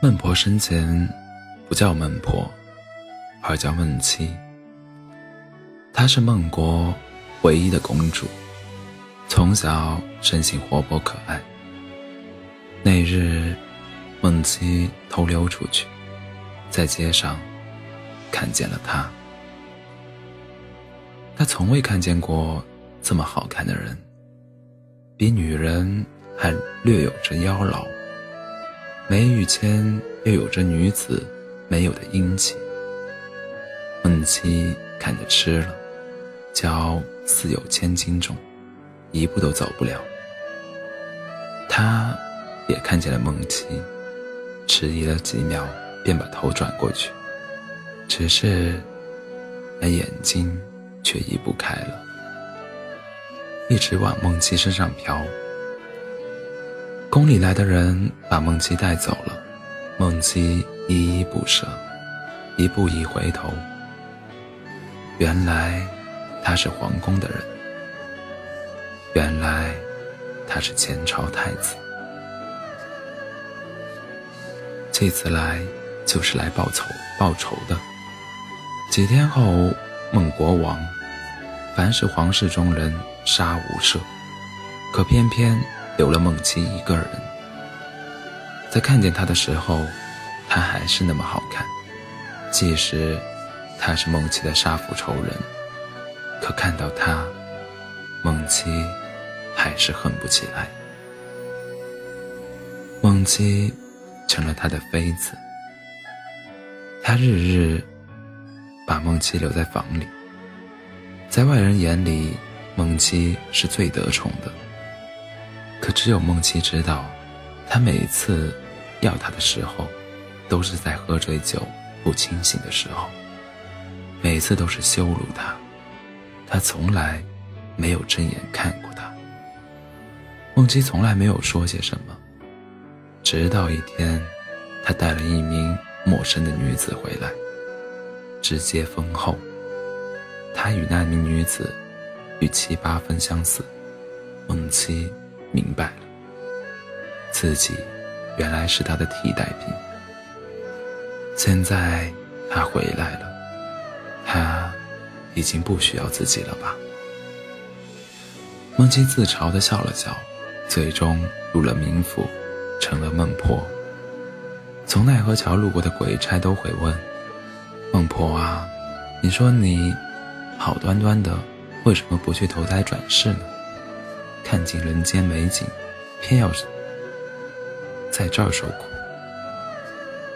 孟婆生前不叫孟婆，而叫孟妻。她是孟国唯一的公主，从小生性活泼可爱。那日，孟妻偷溜出去，在街上看见了他。他从未看见过这么好看的人，比女人还略有着妖娆。眉宇间又有着女子没有的英气。孟七看着吃了，脚似有千斤重，一步都走不了。他也看见了孟七，迟疑了几秒，便把头转过去，只是那眼睛却移不开了，一直往孟七身上飘。宫里来的人把梦姬带走了，梦姬依依不舍，一步一回头。原来他是皇宫的人，原来他是前朝太子。这次来就是来报仇报仇的。几天后，孟国王凡是皇室中人杀无赦，可偏偏。留了孟七一个人，在看见他的时候，他还是那么好看。即使他是孟七的杀父仇人，可看到他，孟七还是恨不起来。孟七成了他的妃子，他日日把孟七留在房里，在外人眼里，孟七是最得宠的。可只有孟七知道，他每次要他的时候，都是在喝醉酒不清醒的时候，每次都是羞辱他，他从来没有正眼看过他。孟七从来没有说些什么，直到一天，他带了一名陌生的女子回来，直接封后。他与那名女子与七八分相似，孟七。明白了，自己原来是他的替代品。现在他回来了，他已经不需要自己了吧？孟妻自嘲的笑了笑，最终入了冥府，成了孟婆。从奈何桥路过的鬼差都会问：“孟婆啊，你说你好端端的，为什么不去投胎转世呢？”看尽人间美景，偏要在这儿受苦。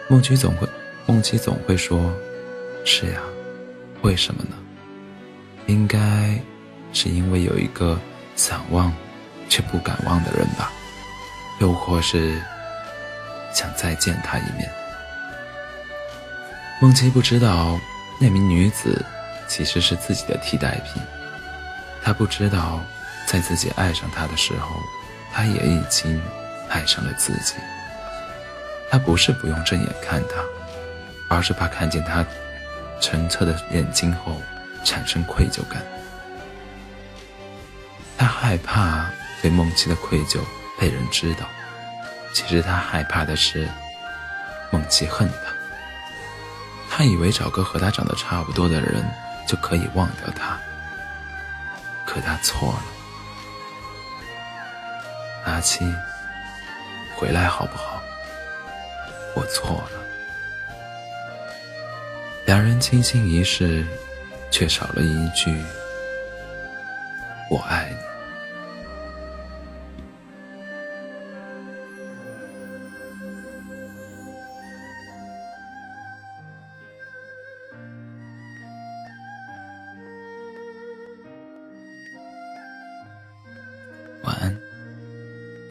孟妻总会，孟妻总会说：“是呀，为什么呢？应该是因为有一个想忘却不敢忘的人吧，又或是想再见他一面。”孟妻不知道那名女子其实是自己的替代品，她不知道。在自己爱上他的时候，他也已经爱上了自己。他不是不用正眼看他，而是怕看见他澄澈的眼睛后产生愧疚感。他害怕对梦琪的愧疚被人知道，其实他害怕的是梦琪恨他。他以为找个和他长得差不多的人就可以忘掉他，可他错了。阿七，回来好不好？我错了。两人倾心一世，却少了一句“我爱你”。